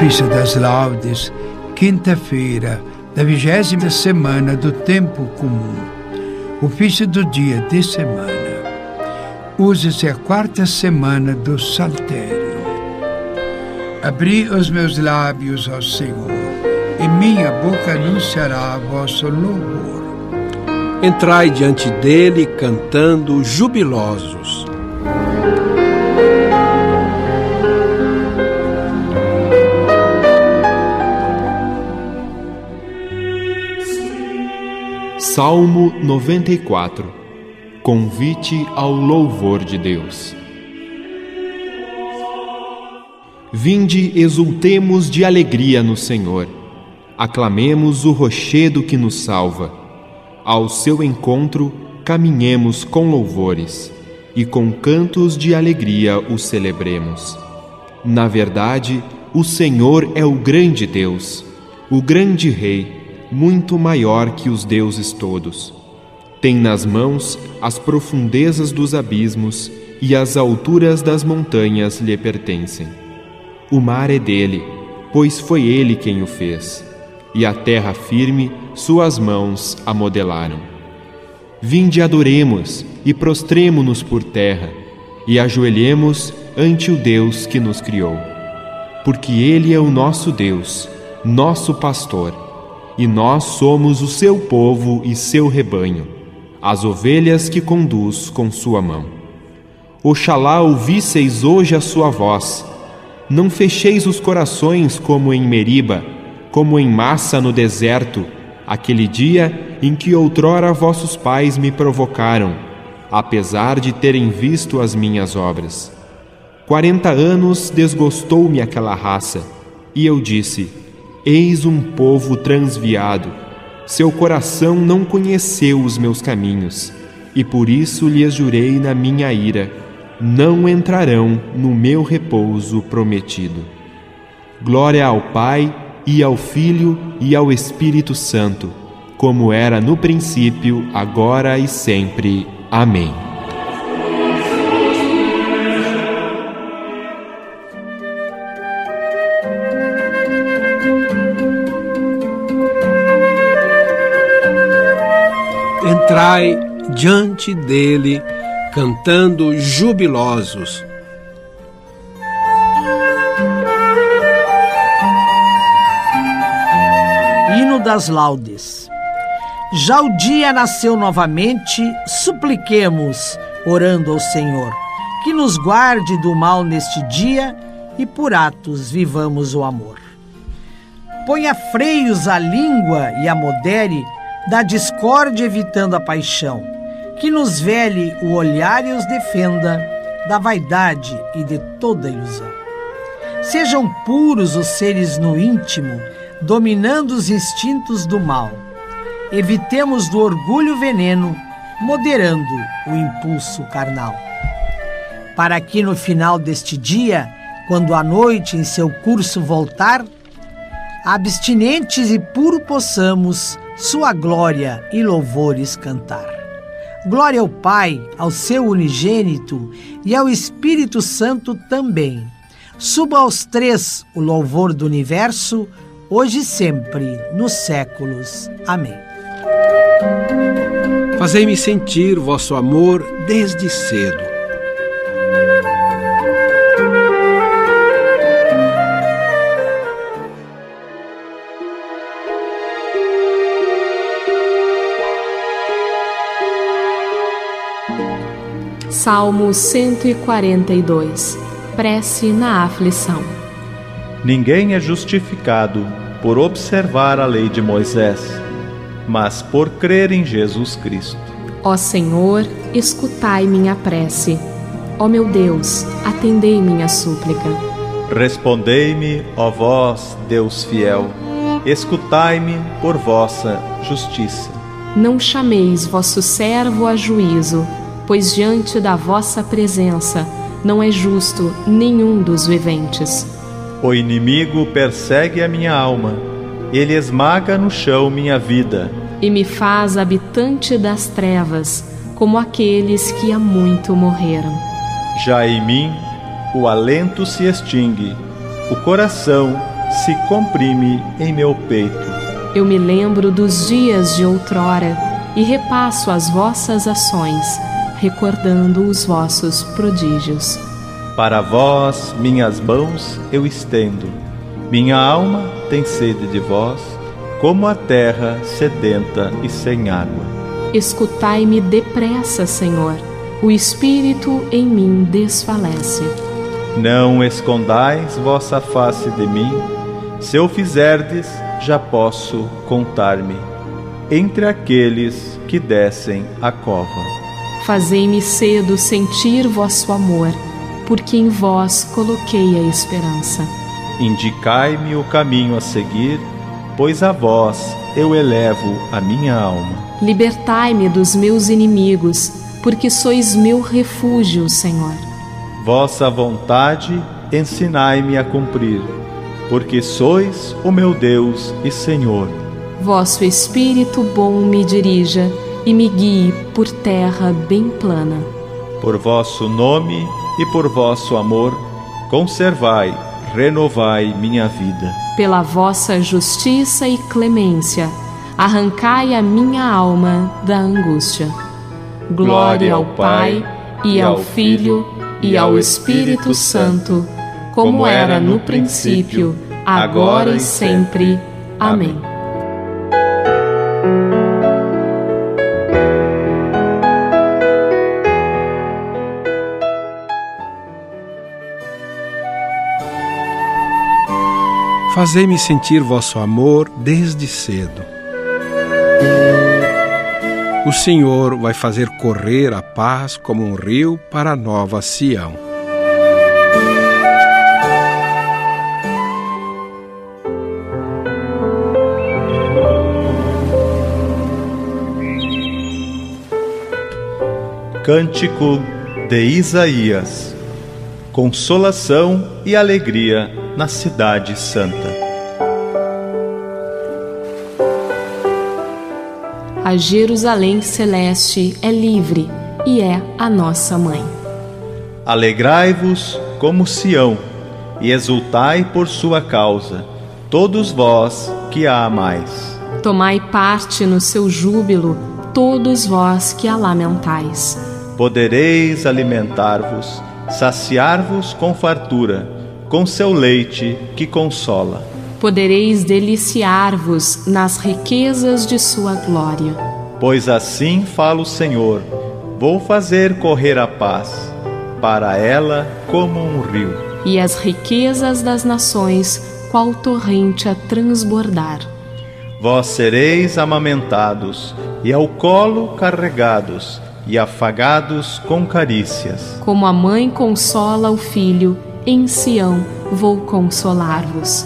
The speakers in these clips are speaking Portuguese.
Ofício das Laudes, quinta-feira da vigésima semana do tempo comum. Ofício do dia de semana. Use-se a quarta semana do Saltério. Abri os meus lábios ao Senhor, e minha boca anunciará vosso louvor. Entrai diante dele cantando jubilosos. Salmo 94 Convite ao louvor de Deus. Vinde, exultemos de alegria no Senhor. Aclamemos o rochedo que nos salva. Ao seu encontro, caminhemos com louvores e com cantos de alegria o celebremos. Na verdade, o Senhor é o grande Deus, o grande Rei muito maior que os deuses todos. Tem nas mãos as profundezas dos abismos e as alturas das montanhas lhe pertencem. O mar é dele, pois foi ele quem o fez, e a terra firme suas mãos a modelaram. Vinde adoremos e prostremo-nos por terra, e ajoelhemos ante o Deus que nos criou. Porque ele é o nosso Deus, nosso pastor e nós somos o seu povo e seu rebanho, as ovelhas que conduz com sua mão. Oxalá ouvisseis hoje a sua voz. Não fecheis os corações como em Meriba, como em massa no deserto, aquele dia em que outrora vossos pais me provocaram, apesar de terem visto as minhas obras. Quarenta anos desgostou-me aquela raça, e eu disse: Eis um povo transviado. Seu coração não conheceu os meus caminhos, e por isso lhes jurei na minha ira: não entrarão no meu repouso prometido. Glória ao Pai, e ao Filho, e ao Espírito Santo, como era no princípio, agora e sempre. Amém. Entrai diante dele cantando jubilosos. Hino das Laudes. Já o dia nasceu novamente, supliquemos, orando ao Senhor, que nos guarde do mal neste dia e por atos vivamos o amor. Ponha freios à língua e a modere da discórdia evitando a paixão, que nos vele o olhar e os defenda da vaidade e de toda ilusão. Sejam puros os seres no íntimo, dominando os instintos do mal. Evitemos do orgulho veneno, moderando o impulso carnal. Para que no final deste dia, quando a noite em seu curso voltar, abstinentes e puro possamos sua glória e louvores cantar. Glória ao Pai, ao seu unigênito e ao Espírito Santo também. Suba aos três o louvor do universo, hoje e sempre, nos séculos. Amém. Fazei-me sentir vosso amor desde cedo Salmo 142 Prece na aflição. Ninguém é justificado por observar a lei de Moisés, mas por crer em Jesus Cristo. Ó Senhor, escutai minha prece. Ó meu Deus, atendei minha súplica. Respondei-me, ó vós, Deus fiel, escutai-me por vossa justiça. Não chameis vosso servo a juízo pois diante da vossa presença não é justo nenhum dos viventes. O inimigo persegue a minha alma, ele esmaga no chão minha vida. E me faz habitante das trevas, como aqueles que há muito morreram. Já em mim o alento se extingue, o coração se comprime em meu peito. Eu me lembro dos dias de outrora e repasso as vossas ações, recordando os vossos prodígios. Para vós, minhas mãos eu estendo. Minha alma tem sede de vós, como a terra sedenta e sem água. Escutai-me depressa, Senhor. O espírito em mim desfalece. Não escondais vossa face de mim. Se eu fizerdes, já posso contar-me entre aqueles que descem a cova. Fazei-me cedo sentir vosso amor, porque em vós coloquei a esperança. Indicai-me o caminho a seguir, pois a vós eu elevo a minha alma. Libertai-me dos meus inimigos, porque sois meu refúgio, Senhor. Vossa vontade ensinai-me a cumprir, porque sois o meu Deus e Senhor. Vosso Espírito bom me dirija e me guie por terra bem plana. Por vosso nome e por vosso amor, conservai, renovai minha vida. Pela vossa justiça e clemência, arrancai a minha alma da angústia. Glória ao Pai, e ao Filho, e ao Espírito Santo, como era no princípio, agora e sempre. Amém. Fazei-me sentir vosso amor desde cedo. O Senhor vai fazer correr a paz como um rio para a nova Sião. Cântico de Isaías Consolação e alegria na Cidade Santa. A Jerusalém celeste é livre e é a nossa mãe. Alegrai-vos como Sião e exultai por sua causa, todos vós que a amais. Tomai parte no seu júbilo, todos vós que a lamentais. Podereis alimentar-vos, saciar-vos com fartura com seu leite que consola. Podereis deliciar-vos nas riquezas de sua glória. Pois assim fala o Senhor: vou fazer correr a paz, para ela como um rio. E as riquezas das nações, qual torrente a transbordar. Vós sereis amamentados e ao colo carregados e afagados com carícias. Como a mãe consola o filho, em Sião vou consolar-vos.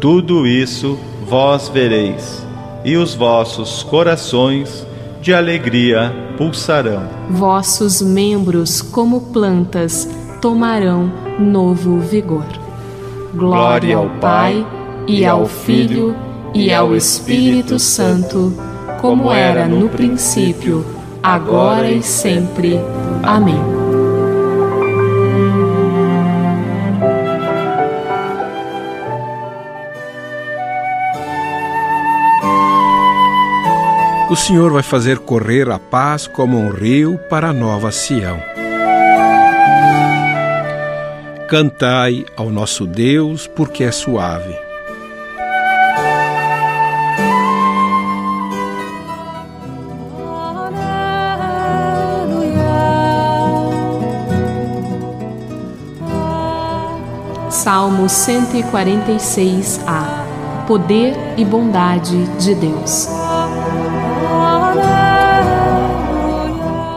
Tudo isso vós vereis, e os vossos corações de alegria pulsarão. Vossos membros, como plantas, tomarão novo vigor. Glória ao Pai, e ao Filho, e ao Espírito Santo, como era no princípio, agora e sempre. Amém. O Senhor vai fazer correr a paz como um rio para a nova Sião. Cantai ao nosso Deus, porque é suave. Salmo 146a Poder e bondade de Deus.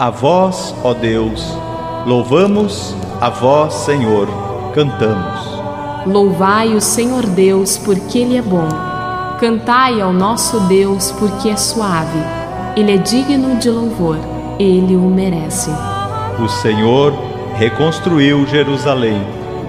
A vós, ó Deus, louvamos, a vós, Senhor, cantamos. Louvai o Senhor Deus, porque Ele é bom. Cantai ao nosso Deus, porque é suave. Ele é digno de louvor, ele o merece. O Senhor reconstruiu Jerusalém,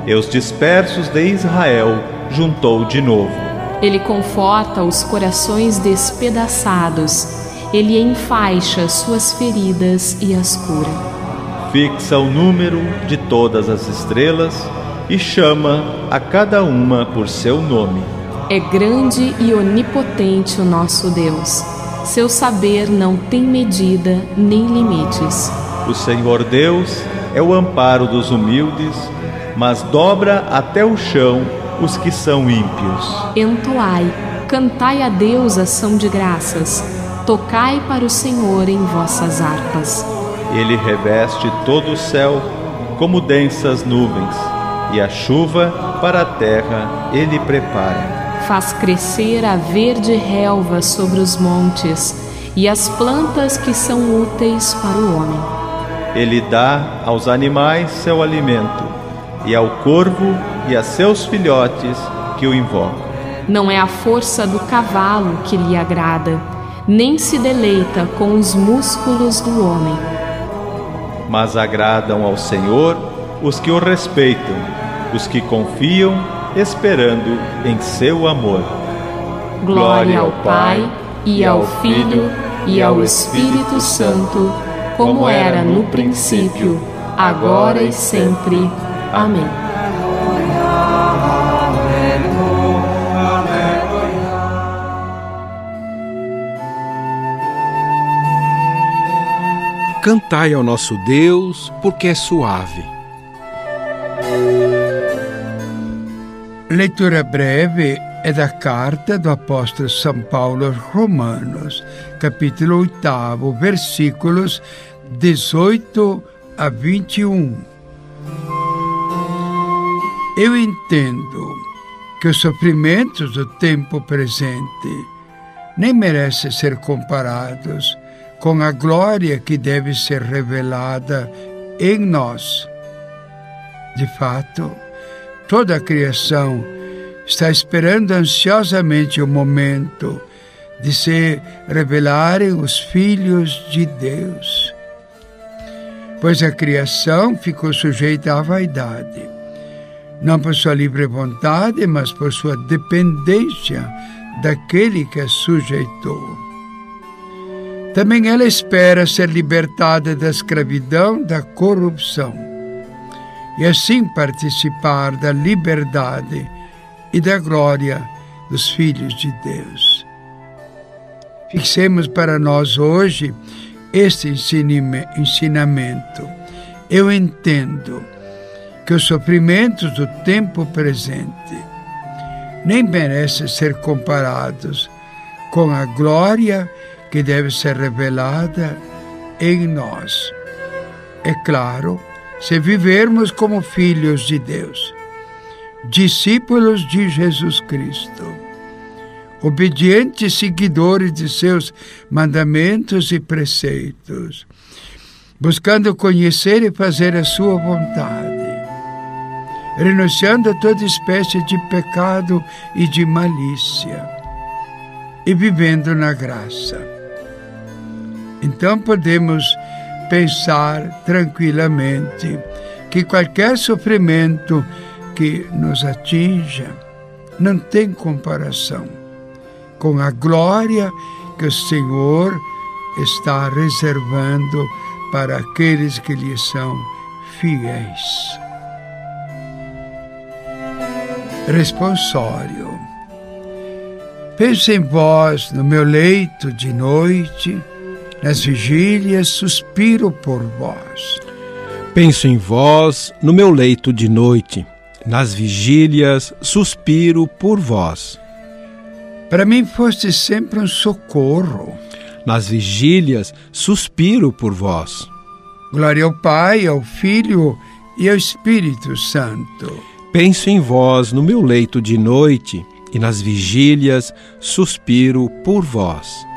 e os dispersos de Israel juntou de novo. Ele conforta os corações despedaçados ele enfaixa suas feridas e as cura. Fixa o número de todas as estrelas e chama a cada uma por seu nome. É grande e onipotente o nosso Deus. Seu saber não tem medida nem limites. O Senhor Deus é o amparo dos humildes, mas dobra até o chão os que são ímpios. Entoai, cantai a Deus ação de graças, tocai para o Senhor em vossas harpas. Ele reveste todo o céu como densas nuvens, e a chuva para a terra ele prepara faz crescer a verde relva sobre os montes e as plantas que são úteis para o homem. Ele dá aos animais seu alimento, e ao corvo e a seus filhotes que o invocam. Não é a força do cavalo que lhe agrada, nem se deleita com os músculos do homem. Mas agradam ao Senhor os que o respeitam, os que confiam esperando em seu amor. Glória ao Pai, e ao Filho, e ao Espírito Santo, como era no princípio, agora e sempre. Amém. Cantai ao nosso Deus, porque é suave Leitura breve é da carta do apóstolo São Paulo aos Romanos, capítulo 8, versículos 18 a 21. Eu entendo que os sofrimentos do tempo presente nem merecem ser comparados com a glória que deve ser revelada em nós. De fato, Toda a criação está esperando ansiosamente o momento de se revelarem os filhos de Deus. Pois a criação ficou sujeita à vaidade, não por sua livre vontade, mas por sua dependência daquele que a sujeitou. Também ela espera ser libertada da escravidão, da corrupção e assim participar da liberdade e da glória dos filhos de Deus. Fixemos para nós hoje este ensinamento. Eu entendo que os sofrimentos do tempo presente nem merecem ser comparados com a glória que deve ser revelada em nós. É claro se vivermos como filhos de Deus, discípulos de Jesus Cristo, obedientes seguidores de seus mandamentos e preceitos, buscando conhecer e fazer a sua vontade, renunciando a toda espécie de pecado e de malícia, e vivendo na graça. Então podemos pensar tranquilamente que qualquer sofrimento que nos atinja não tem comparação com a glória que o Senhor está reservando para aqueles que lhe são fiéis. Responsório. Pense em vós no meu leito de noite nas vigílias suspiro por vós. Penso em vós no meu leito de noite. Nas vigílias suspiro por vós. Para mim foste sempre um socorro. Nas vigílias suspiro por vós. Glória ao Pai, ao Filho e ao Espírito Santo. Penso em vós no meu leito de noite e nas vigílias suspiro por vós.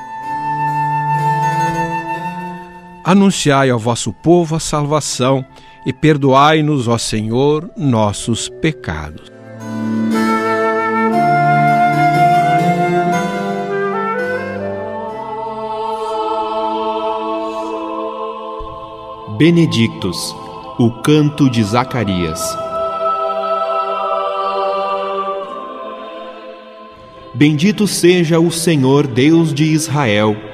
Anunciai ao vosso povo a salvação e perdoai-nos, ó Senhor, nossos pecados. Benedictus, o canto de Zacarias. Bendito seja o Senhor Deus de Israel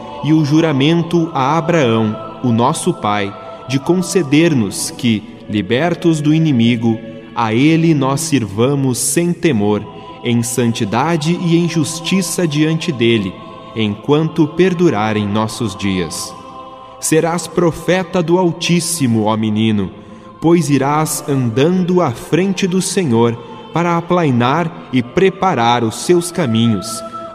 e o juramento a Abraão, o nosso pai, de conceder-nos que, libertos do inimigo, a ele nós sirvamos sem temor, em santidade e em justiça diante dele, enquanto perdurarem nossos dias. Serás profeta do Altíssimo, ó menino, pois irás andando à frente do Senhor para aplainar e preparar os seus caminhos,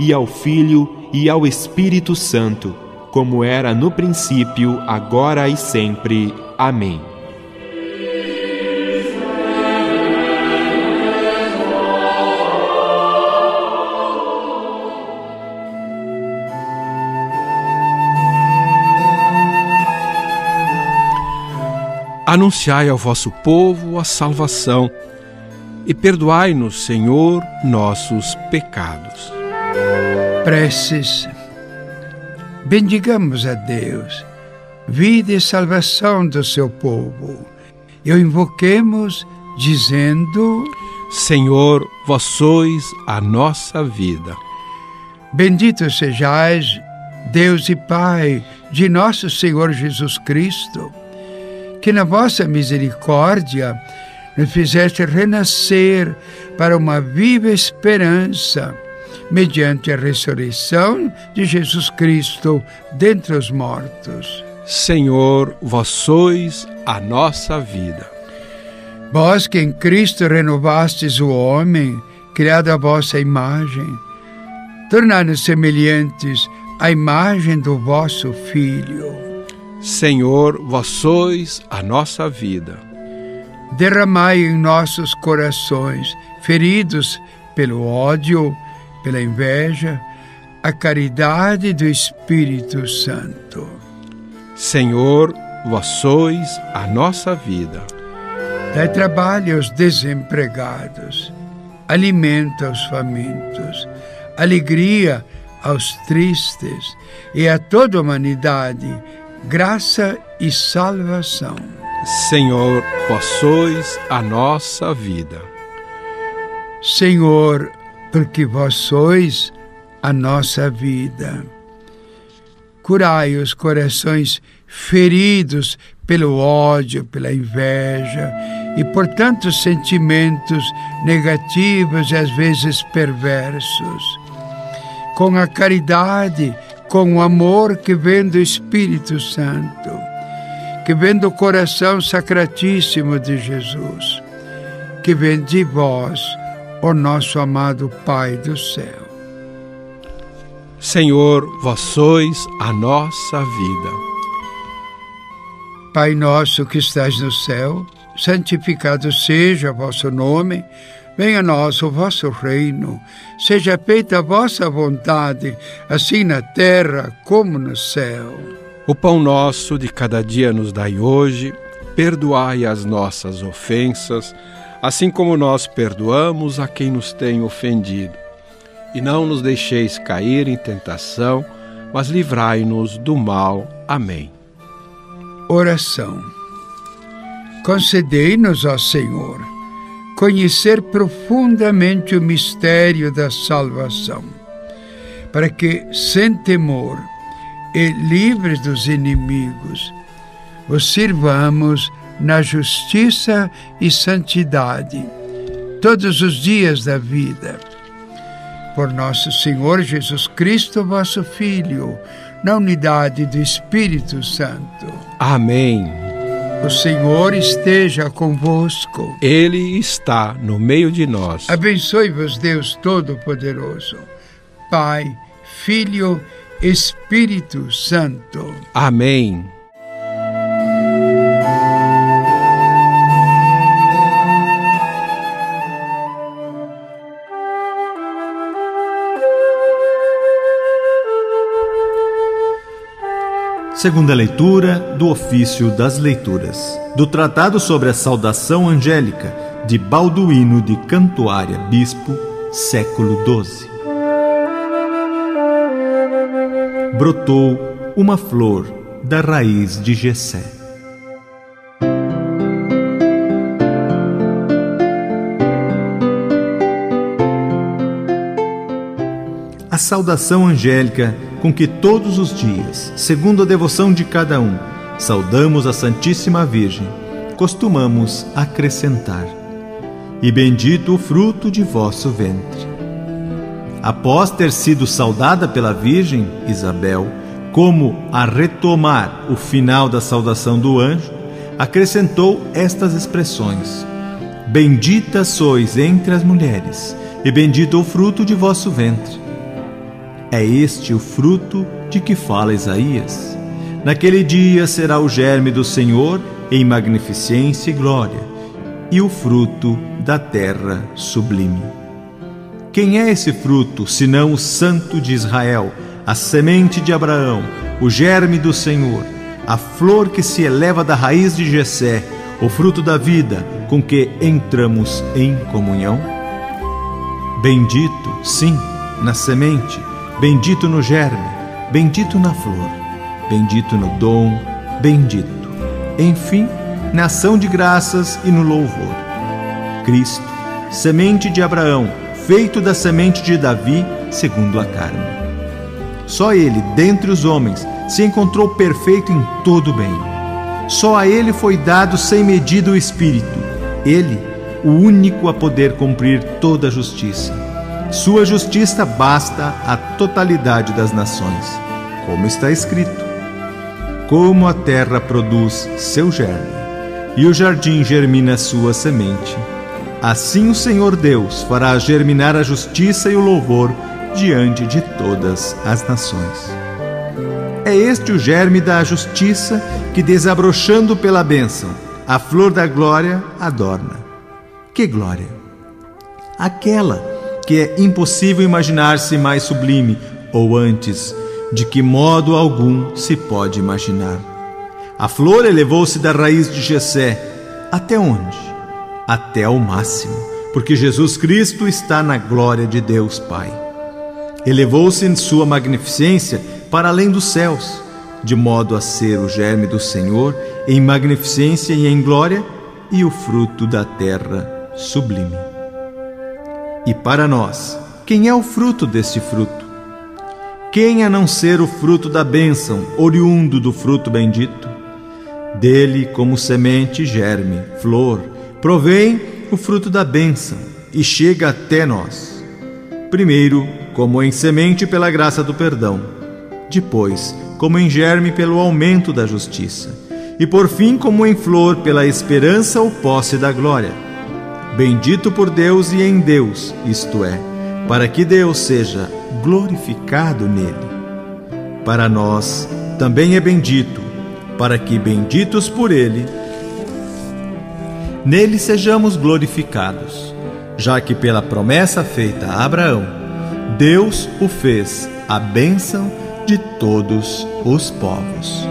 e ao Filho, e ao Espírito Santo, como era no princípio, agora e sempre. Amém. Anunciai ao vosso povo a salvação e perdoai-nos, Senhor, nossos pecados. Preces. Bendigamos a Deus, vida e salvação do seu povo. E o invoquemos dizendo: Senhor, vós sois a nossa vida. Bendito sejais, Deus e Pai de nosso Senhor Jesus Cristo que na vossa misericórdia nos fizeste renascer para uma viva esperança, mediante a ressurreição de Jesus Cristo dentre os mortos. Senhor, vós sois a nossa vida. Vós que em Cristo renovastes o homem, criado à vossa imagem, tornando-nos semelhantes à imagem do vosso Filho Senhor, vós sois a nossa vida. Derramai em nossos corações, feridos pelo ódio, pela inveja, a caridade do Espírito Santo. Senhor, vós sois a nossa vida. Dai trabalho aos desempregados, alimenta os famintos, alegria aos tristes e a toda a humanidade graça e salvação. Senhor, vós sois a nossa vida. Senhor, porque vós sois a nossa vida. Curai os corações feridos pelo ódio, pela inveja e por tantos sentimentos negativos e às vezes perversos. Com a caridade, com o amor que vem do Espírito Santo, que vem do coração sacratíssimo de Jesus, que vem de vós, o nosso amado Pai do céu. Senhor, vós sois a nossa vida. Pai nosso que estás no céu, santificado seja o vosso nome. Venha a nós o vosso reino, seja feita a vossa vontade, assim na terra como no céu. O pão nosso de cada dia nos dai hoje, perdoai as nossas ofensas, assim como nós perdoamos a quem nos tem ofendido. E não nos deixeis cair em tentação, mas livrai-nos do mal. Amém. Oração. Concedei-nos, ó Senhor, conhecer profundamente o mistério da salvação, para que, sem temor e livres dos inimigos, os sirvamos na justiça e santidade todos os dias da vida. Por nosso Senhor Jesus Cristo, vosso Filho, na unidade do Espírito Santo. Amém. O Senhor esteja convosco. Ele está no meio de nós. Abençoe-vos, Deus Todo-Poderoso, Pai, Filho, Espírito Santo. Amém. Segunda leitura do ofício das leituras. Do Tratado sobre a Saudação Angélica de Balduíno de Cantuária, bispo, século XII. Brotou uma flor da raiz de Jessé. A saudação angélica com que todos os dias, segundo a devoção de cada um, saudamos a Santíssima Virgem, costumamos acrescentar: E bendito o fruto de vosso ventre. Após ter sido saudada pela Virgem Isabel, como a retomar o final da saudação do anjo, acrescentou estas expressões: Bendita sois entre as mulheres, e bendito o fruto de vosso ventre. É este o fruto de que fala Isaías. Naquele dia será o germe do Senhor em magnificência e glória, e o fruto da terra sublime. Quem é esse fruto, senão o Santo de Israel, a semente de Abraão, o germe do Senhor, a flor que se eleva da raiz de Jessé, o fruto da vida com que entramos em comunhão? Bendito, sim, na semente, Bendito no germe, bendito na flor, bendito no dom, bendito. Enfim, na ação de graças e no louvor. Cristo, semente de Abraão, feito da semente de Davi, segundo a carne. Só ele, dentre os homens, se encontrou perfeito em todo bem. Só a ele foi dado sem medida o Espírito. Ele, o único a poder cumprir toda a justiça sua justiça basta à totalidade das nações, como está escrito: Como a terra produz seu germe, e o jardim germina sua semente, assim o Senhor Deus fará germinar a justiça e o louvor diante de todas as nações. É este o germe da justiça que, desabrochando pela bênção, a flor da glória adorna. Que glória! Aquela que é impossível imaginar-se mais sublime, ou antes, de que modo algum se pode imaginar. A flor elevou-se da raiz de Jessé até onde? Até ao máximo, porque Jesus Cristo está na glória de Deus Pai. Elevou-se em sua magnificência para além dos céus, de modo a ser o germe do Senhor em magnificência e em glória e o fruto da terra sublime. E para nós, quem é o fruto deste fruto? Quem a não ser o fruto da bênção, oriundo do fruto bendito? Dele, como semente, germe, flor, provém o fruto da bênção e chega até nós. Primeiro, como em semente pela graça do perdão, depois, como em germe pelo aumento da justiça, e por fim, como em flor pela esperança ou posse da glória bendito por Deus e em Deus, isto é, para que Deus seja glorificado nele. Para nós também é bendito, para que, benditos por ele, nele sejamos glorificados, já que pela promessa feita a Abraão, Deus o fez a bênção de todos os povos.